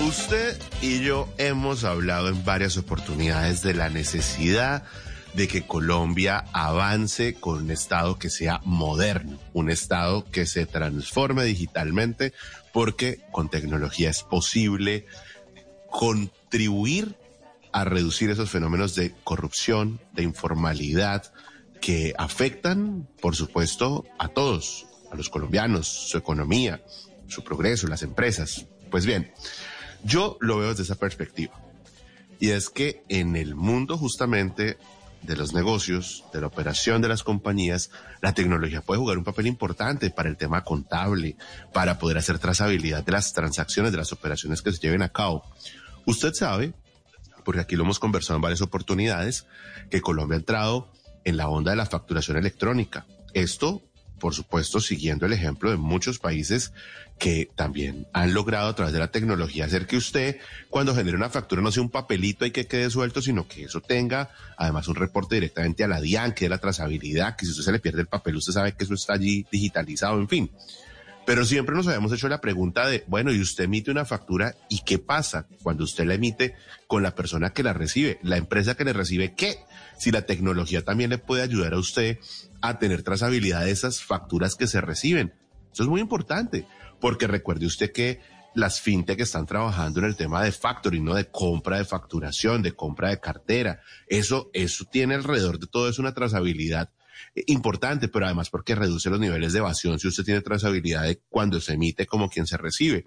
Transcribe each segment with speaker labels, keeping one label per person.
Speaker 1: Usted y yo hemos hablado en varias oportunidades de la necesidad de que Colombia avance con un Estado que sea moderno, un Estado que se transforme digitalmente, porque con tecnología es posible contribuir a reducir esos fenómenos de corrupción, de informalidad, que afectan, por supuesto, a todos, a los colombianos, su economía, su progreso, las empresas. Pues bien, yo lo veo desde esa perspectiva. Y es que en el mundo justamente de los negocios, de la operación de las compañías, la tecnología puede jugar un papel importante para el tema contable, para poder hacer trazabilidad de las transacciones, de las operaciones que se lleven a cabo. Usted sabe, porque aquí lo hemos conversado en varias oportunidades, que Colombia ha entrado en la onda de la facturación electrónica. Esto por supuesto, siguiendo el ejemplo de muchos países que también han logrado a través de la tecnología hacer que usted, cuando genere una factura, no sea un papelito y que quede suelto, sino que eso tenga además un reporte directamente a la DIAN, que es la trazabilidad, que si usted se le pierde el papel, usted sabe que eso está allí digitalizado, en fin. Pero siempre nos habíamos hecho la pregunta de, bueno, y usted emite una factura y qué pasa cuando usted la emite con la persona que la recibe, la empresa que le recibe, ¿qué? Si la tecnología también le puede ayudar a usted a tener trazabilidad de esas facturas que se reciben. Eso es muy importante, porque recuerde usted que las fintech están trabajando en el tema de factoring, no de compra de facturación, de compra de cartera. Eso, eso tiene alrededor de todo eso una trazabilidad importante, pero además porque reduce los niveles de evasión si usted tiene trazabilidad de cuando se emite como quien se recibe.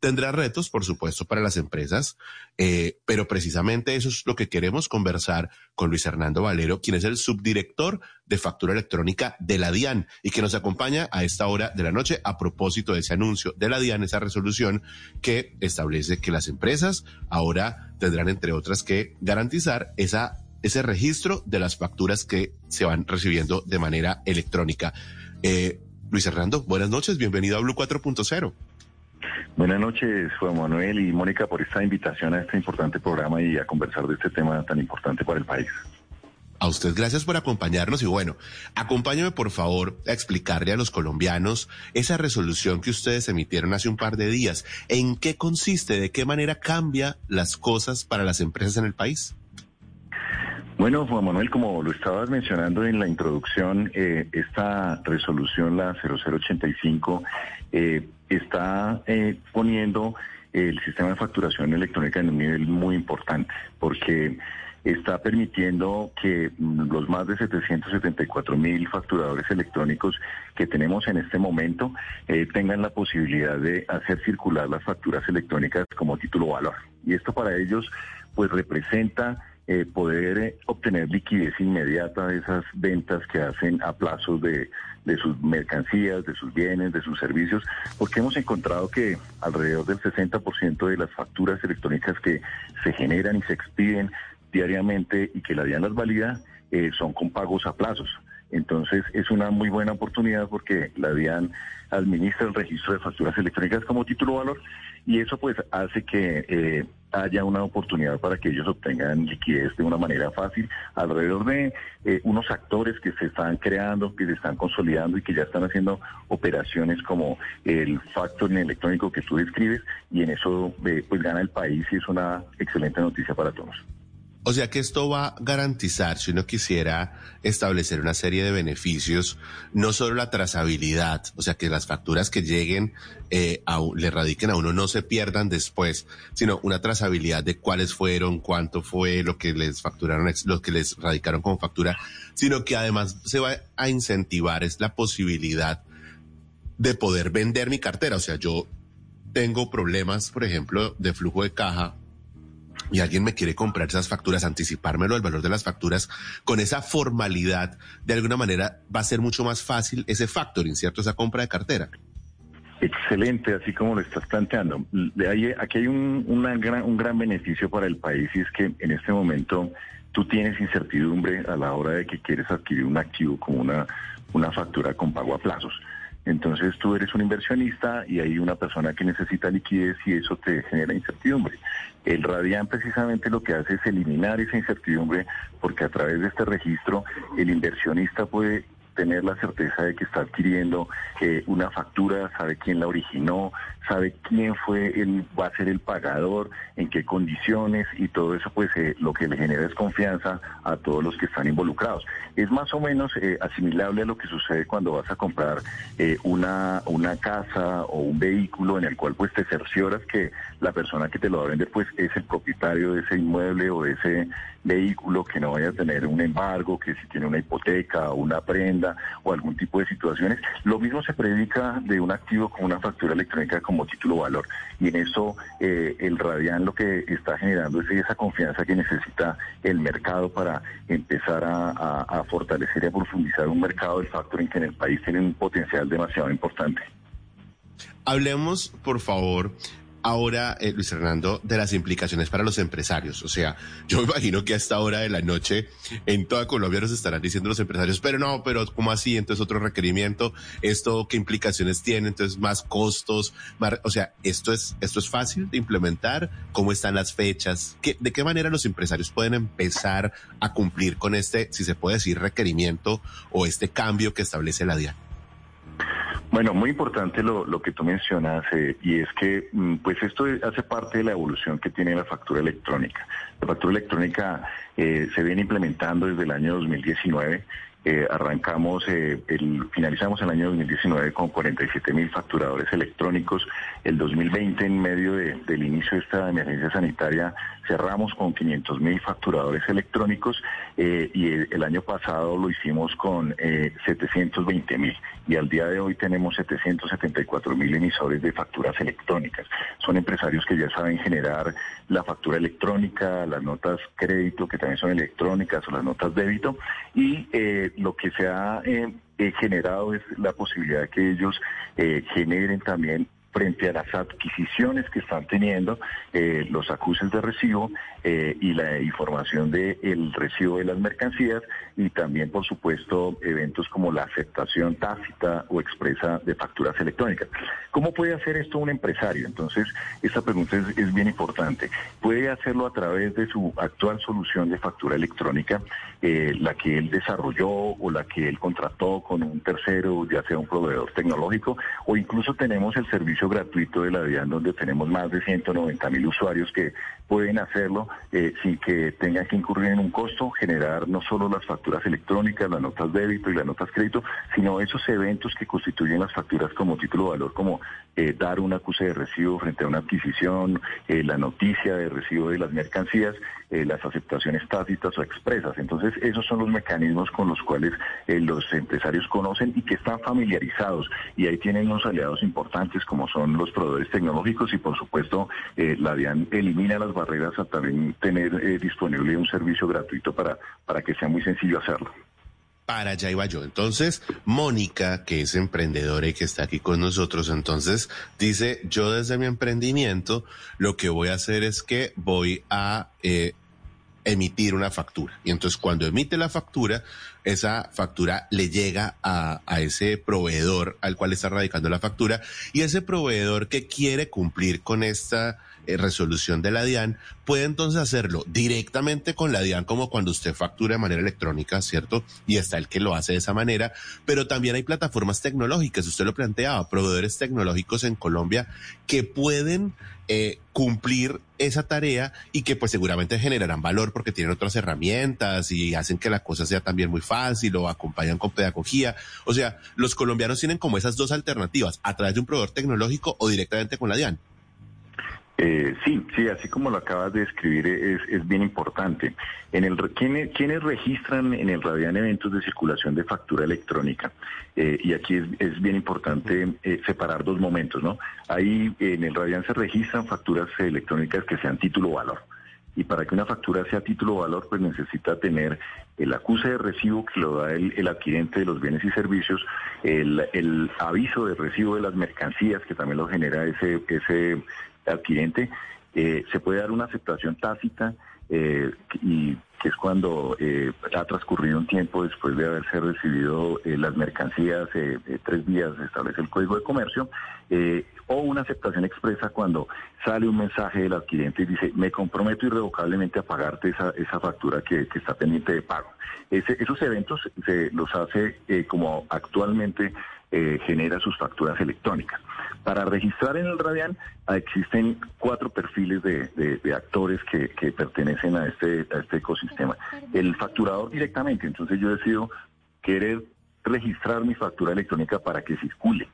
Speaker 1: Tendrá retos, por supuesto, para las empresas, eh, pero precisamente eso es lo que queremos conversar con Luis Hernando Valero, quien es el subdirector de factura electrónica de la DIAN y que nos acompaña a esta hora de la noche a propósito de ese anuncio de la DIAN, esa resolución que establece que las empresas ahora tendrán, entre otras, que garantizar esa ese registro de las facturas que se van recibiendo de manera electrónica. Eh, Luis Hernando, buenas noches, bienvenido a Blue 4.0.
Speaker 2: Buenas noches, Juan Manuel y Mónica, por esta invitación a este importante programa y a conversar de este tema tan importante para el país.
Speaker 1: A usted gracias por acompañarnos y bueno, acompáñame por favor a explicarle a los colombianos esa resolución que ustedes emitieron hace un par de días. ¿En qué consiste? ¿De qué manera cambia las cosas para las empresas en el país?
Speaker 2: Bueno, Juan Manuel, como lo estabas mencionando en la introducción, eh, esta resolución, la 0085, eh, está eh, poniendo el sistema de facturación electrónica en un nivel muy importante, porque está permitiendo que los más de 774 mil facturadores electrónicos que tenemos en este momento tengan la posibilidad de hacer circular las facturas electrónicas como título valor. Y esto para ellos pues representa eh, poder eh, obtener liquidez inmediata de esas ventas que hacen a plazos de, de sus mercancías, de sus bienes, de sus servicios, porque hemos encontrado que alrededor del 60% de las facturas electrónicas que se generan y se expiden diariamente y que la DIAN las valida eh, son con pagos a plazos. Entonces es una muy buena oportunidad porque la DIAN administra el registro de facturas electrónicas como título valor y eso pues hace que eh, haya una oportunidad para que ellos obtengan liquidez de una manera fácil alrededor de eh, unos actores que se están creando, que se están consolidando y que ya están haciendo operaciones como el factoring electrónico que tú describes y en eso eh, pues gana el país y es una excelente noticia para todos.
Speaker 1: O sea que esto va a garantizar, si uno quisiera establecer una serie de beneficios, no solo la trazabilidad, o sea que las facturas que lleguen, eh, le radiquen a uno no se pierdan después, sino una trazabilidad de cuáles fueron, cuánto fue lo que les facturaron, lo que les radicaron como factura, sino que además se va a incentivar es la posibilidad de poder vender mi cartera. O sea, yo tengo problemas, por ejemplo, de flujo de caja y alguien me quiere comprar esas facturas, anticipármelo el valor de las facturas, con esa formalidad, de alguna manera va a ser mucho más fácil ese factoring, ¿cierto? Esa compra de cartera.
Speaker 2: Excelente, así como lo estás planteando. aquí hay un, gran, un gran beneficio para el país y es que en este momento tú tienes incertidumbre a la hora de que quieres adquirir un activo como una factura con pago a plazos. Entonces tú eres un inversionista y hay una persona que necesita liquidez y eso te genera incertidumbre. El Radian precisamente lo que hace es eliminar esa incertidumbre porque a través de este registro el inversionista puede tener la certeza de que está adquiriendo eh, una factura, sabe quién la originó, sabe quién fue el, va a ser el pagador, en qué condiciones y todo eso pues eh, lo que le genera es confianza a todos los que están involucrados. Es más o menos eh, asimilable a lo que sucede cuando vas a comprar una, una casa o un vehículo en el cual pues te cercioras que la persona que te lo va a vender pues es el propietario de ese inmueble o de ese vehículo, que no vaya a tener un embargo, que si tiene una hipoteca o una prenda o algún tipo de situaciones. Lo mismo se predica de un activo como una factura electrónica como título valor. Y en eso eh, el Radian lo que está generando es esa confianza que necesita el mercado para empezar a, fortalecer y a profundizar un mercado del factoring que en el país tiene un potencial demasiado importante.
Speaker 1: Hablemos, por favor, ahora, eh, Luis Fernando, de las implicaciones para los empresarios. O sea, yo me imagino que a esta hora de la noche en toda Colombia nos estarán diciendo los empresarios, pero no, pero ¿cómo así? Entonces otro requerimiento, ¿esto qué implicaciones tiene? Entonces más costos, o sea, ¿esto es, esto es fácil de implementar? ¿Cómo están las fechas? ¿Qué, ¿De qué manera los empresarios pueden empezar a cumplir con este, si se puede decir, requerimiento o este cambio que establece la DIAN?
Speaker 2: Bueno, muy importante lo, lo que tú mencionas eh, y es que mm, pues esto hace parte de la evolución que tiene la factura electrónica. La factura electrónica eh, se viene implementando desde el año 2019 eh, arrancamos, eh, el, finalizamos el año 2019 con 47 mil facturadores electrónicos. El 2020, en medio del inicio de esta emergencia sanitaria, cerramos con 500 mil facturadores electrónicos eh, y el, año pasado lo hicimos con 720 mil. Y al día de hoy tenemos 774 mil emisores de facturas electrónicas. Son empresarios que ya saben generar la factura electrónica, las notas crédito, que también son electrónicas, o las notas débito, y lo que se ha eh, eh, generado es la posibilidad de que ellos eh, generen también frente a las adquisiciones que están teniendo, los acuses de recibo y la información del recibo de las mercancías y también, por supuesto, eventos como la aceptación tácita o expresa de facturas electrónicas. ¿Cómo puede hacer esto un empresario? Entonces, esta pregunta es, bien importante. Puede hacerlo a través de su actual solución de factura electrónica, eh, la que él desarrolló o la que él contrató con un tercero, ya sea un proveedor tecnológico, o incluso tenemos el servicio gratuito de la DIAN, donde tenemos más de 190 mil usuarios que pueden hacerlo eh, sin que tengan que incurrir en un costo, generar no solo las facturas electrónicas, las notas débito y las notas crédito, sino esos eventos que constituyen las facturas como título de valor, como eh, dar un acuse de recibo frente a una adquisición, eh, la noticia de recibo de las mercancías, las aceptaciones tácitas o expresas. Entonces, esos son los mecanismos con los cuales los empresarios conocen y que están familiarizados. Y ahí tienen unos aliados importantes como son los proveedores tecnológicos y, por supuesto, la DIAN elimina las barreras a también tener disponible un servicio gratuito para, para que sea muy sencillo hacerlo
Speaker 1: para allá iba yo. Entonces, Mónica, que es emprendedora y que está aquí con nosotros, entonces dice, yo desde mi emprendimiento lo que voy a hacer es que voy a eh, emitir una factura. Y entonces cuando emite la factura, esa factura le llega a, a, ese proveedor al cual está radicando la factura y ese proveedor que quiere cumplir con esta eh, resolución de la DIAN, puede entonces hacerlo directamente con la DIAN como cuando usted factura de manera electrónica, ¿cierto? Y está el que lo hace de esa manera, pero también hay plataformas tecnológicas, usted lo planteaba, proveedores tecnológicos en Colombia que pueden eh, cumplir esa tarea y que pues seguramente generarán valor porque tienen otras herramientas y hacen que la cosa sea también muy fácil o acompañan con pedagogía. O sea, los colombianos tienen como esas dos alternativas, a través de un proveedor tecnológico o directamente con la DIAN.
Speaker 2: Eh, sí, sí, así como lo acabas de escribir, es, es bien importante. En el, ¿quiénes, ¿Quiénes registran en el Radian eventos de circulación de factura electrónica? Eh, y aquí es, es bien importante eh, separar dos momentos, ¿no? Ahí en el Radian se registran facturas electrónicas que sean título valor y para que una factura sea título o valor, pues necesita tener el acuse de recibo que lo da el, el adquirente de los bienes y servicios, el, el, aviso de recibo de las mercancías que también lo genera ese, ese adquirente, eh, se puede dar una aceptación tácita eh, y que es cuando eh, ha transcurrido un tiempo después de haberse recibido eh, las mercancías, eh, tres días se establece el código de comercio, o una aceptación expresa cuando sale un mensaje del adquirente y dice, me comprometo irrevocablemente a pagarte esa, esa factura que, que está pendiente de pago. Ese, esos eventos se los hace como actualmente genera sus facturas electrónicas. Para registrar en el Radian ah, existen cuatro perfiles de, actores que, pertenecen a este, a este ecosistema. El facturador directamente, entonces yo decido querer registrar mi factura electrónica para que circule.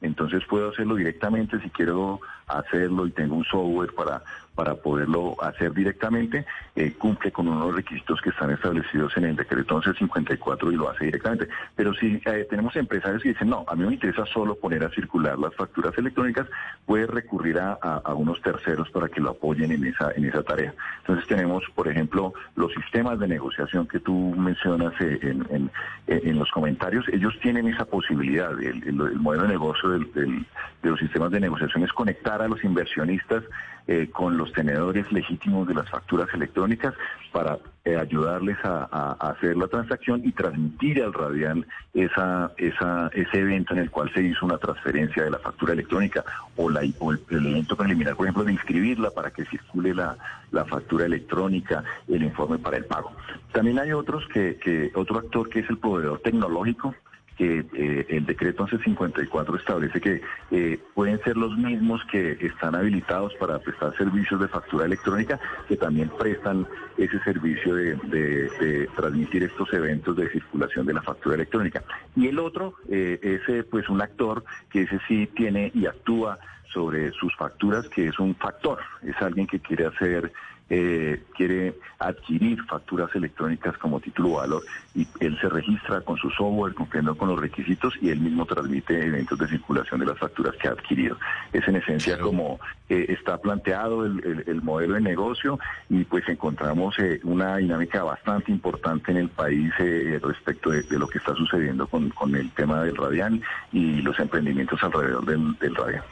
Speaker 2: Entonces puedo hacerlo directamente si quiero hacerlo y tengo un software para, para poderlo hacer directamente, eh, cumple con unos requisitos que están establecidos en el decreto 1154 y lo hace directamente. Pero si eh, tenemos empresarios que dicen, no, a mí me interesa solo poner a circular las facturas electrónicas, puede recurrir a, unos terceros para que lo apoyen en esa, en esa tarea. Entonces tenemos, por ejemplo, los sistemas de negociación que tú mencionas eh, en, en, los comentarios, ellos tienen esa posibilidad. El, modelo de negocio de los sistemas de negociación es conectar a los inversionistas eh, con los tenedores legítimos de las facturas electrónicas para eh, ayudarles a, hacer la transacción y transmitir al radial esa, esa, ese evento en el cual se hizo una transferencia de la factura electrónica o, la, el, evento preliminar, por ejemplo, de inscribirla para que circule la, la factura electrónica, el informe para el pago. También hay otros que otro actor que es el proveedor tecnológico, que eh, el decreto 1154 establece que eh, pueden ser los mismos que están habilitados para prestar servicios de factura electrónica, que también prestan ese servicio de, transmitir estos eventos de circulación de la factura electrónica. Y el otro eh, es pues un actor que ese sí tiene y actúa sobre sus facturas, que es un factor, es alguien que quiere hacer eh, quiere adquirir facturas electrónicas como título valor y él se registra con su software cumpliendo con los requisitos y él mismo transmite eventos de circulación de las facturas que ha adquirido. Es en esencia como eh, está planteado el, modelo de negocio y pues encontramos eh, una dinámica bastante importante en el país respecto de, lo que está sucediendo con, el tema del radial y los emprendimientos alrededor del, del radial.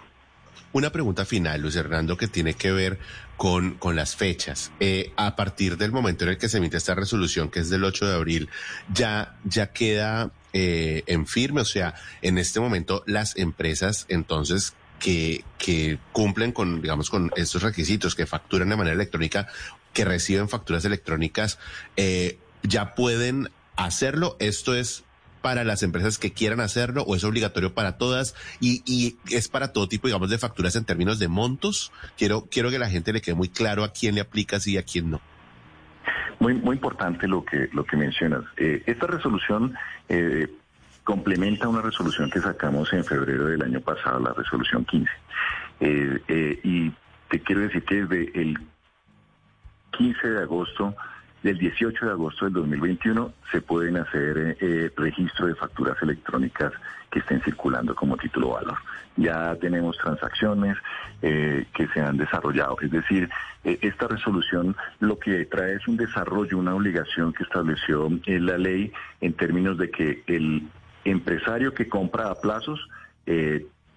Speaker 1: Una pregunta final, Luis Hernando, que tiene que ver con, con las fechas. Eh, a partir del momento en el que se emite esta resolución, que es del 8 de abril, ya, ya queda eh, en firme, o sea, en este momento las empresas entonces que, que cumplen con, digamos, con estos requisitos, que facturan de manera electrónica, que reciben facturas electrónicas, eh, ya pueden hacerlo. Esto es para las empresas que quieran hacerlo o es obligatorio para todas y, y, es para todo tipo, digamos, de facturas en términos de montos? Quiero, quiero que la gente le quede muy claro a quién le aplica y a quién no.
Speaker 2: Muy, muy importante lo que, lo que mencionas. Eh, esta resolución eh, complementa una resolución que sacamos en febrero del año pasado, la resolución 15. Eh, y te quiero decir que desde el 15 de agosto del 18 de agosto del 2021 se pueden hacer eh, eh, registro de facturas electrónicas que estén circulando como título valor. Ya tenemos transacciones eh, que se han desarrollado. Es decir, esta resolución lo que trae es un desarrollo, una obligación que estableció la ley en términos de que el empresario que compra a plazos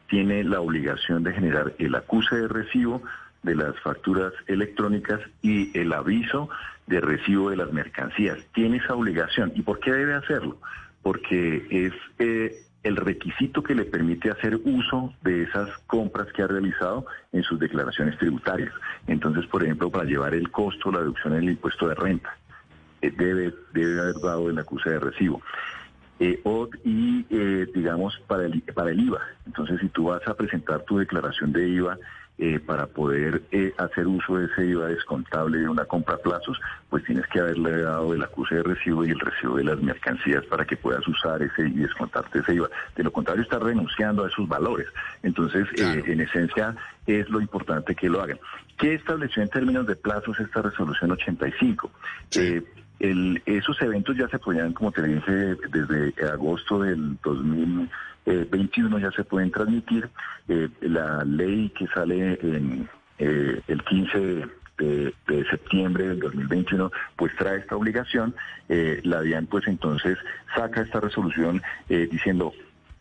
Speaker 2: tiene la obligación de generar el acuse de recibo de las facturas electrónicas y el aviso de recibo de las mercancías. Tiene esa obligación. ¿Y por qué debe hacerlo? Porque es eh, el requisito que le permite hacer uso de esas compras que ha realizado en sus declaraciones tributarias. Entonces, por ejemplo, para llevar el costo, la deducción del impuesto de renta, eh, debe, debe haber dado el acuse de recibo. Eh, y digamos para el, para el IVA. Entonces, si tú vas a presentar tu declaración de IVA eh, para poder eh, hacer uso de ese IVA descontable de una compra a plazos, pues tienes que haberle dado el acuse de recibo y el recibo de las mercancías para que puedas usar ese y descontarte ese IVA. De lo contrario, estás renunciando a esos valores. Entonces, eh, en esencia, es lo importante que lo hagan. ¿Qué estableció en términos de plazos esta resolución 85? esos eventos ya se podían, como te dije, desde agosto del 2000 eh, 21 ya se pueden transmitir. Eh, la ley que sale eh, el 15 de septiembre del 2021, pues trae esta obligación. la DIAN, pues entonces saca esta resolución diciendo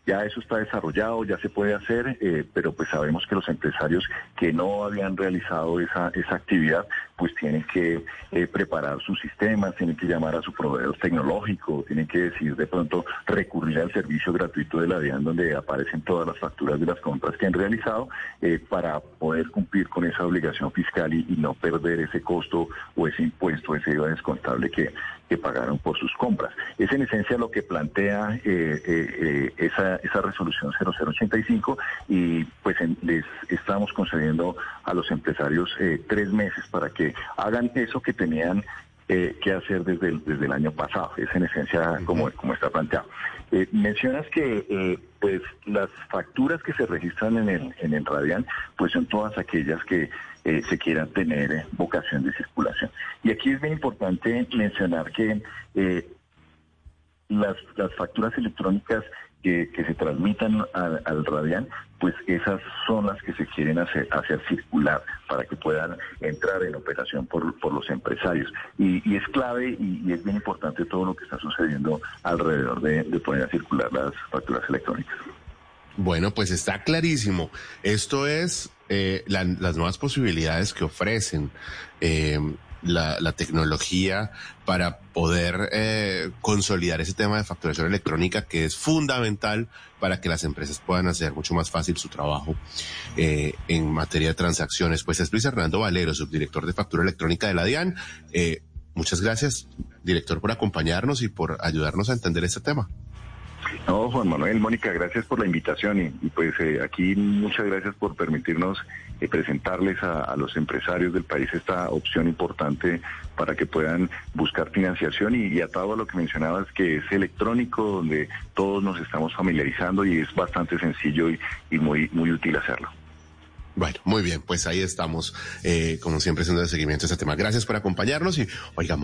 Speaker 2: ya eso está desarrollado, ya se puede hacer, eh, pero pues sabemos que los empresarios que no habían realizado esa, esa actividad, pues tienen que eh, preparar sus sistemas, tienen que llamar a su proveedor tecnológico, tienen que decir de pronto recurrir al servicio gratuito de la DIAN donde aparecen todas las facturas de las compras que han realizado eh, para poder cumplir con esa obligación fiscal y, no perder ese costo o ese impuesto, ese IVA descontable que, que pagaron por sus compras. Es en esencia lo que plantea esa esa, resolución 0085 y pues les estamos concediendo a los empresarios eh, tres meses para que hagan eso que tenían eh, que hacer desde el, desde el año pasado. Es en esencia como, como está planteado. Eh, mencionas que pues las facturas que se registran en el, en el Radian pues son todas aquellas que se quieran tener vocación de circulación. Y aquí es bien importante mencionar que las, las facturas electrónicas que, se transmitan al, radial, pues esas son las que se quieren hacer, circular para que puedan entrar en operación por, por los empresarios. Y, es clave y, es bien importante todo lo que está sucediendo alrededor de, de poner a circular las facturas electrónicas.
Speaker 1: Bueno, pues está clarísimo. Esto es eh, las nuevas posibilidades que ofrecen. Eh, la, tecnología para poder eh, consolidar ese tema de facturación electrónica que es fundamental para que las empresas puedan hacer mucho más fácil su trabajo eh, en materia de transacciones. Pues es Luis Hernando Valero, subdirector de factura electrónica de la DIAN. Eh, muchas gracias, director, por acompañarnos y por ayudarnos a entender este tema.
Speaker 2: No, Juan Manuel, Mónica, gracias por la invitación y, pues eh, aquí muchas gracias por permitirnos eh, presentarles a, los empresarios del país esta opción importante para que puedan buscar financiación y, y atado a lo que mencionabas que es electrónico, donde todos nos estamos familiarizando y es bastante sencillo y, muy, muy útil hacerlo.
Speaker 1: Bueno, muy bien, pues ahí estamos, eh, como siempre, haciendo el seguimiento a este tema. Gracias por acompañarnos y, oiga,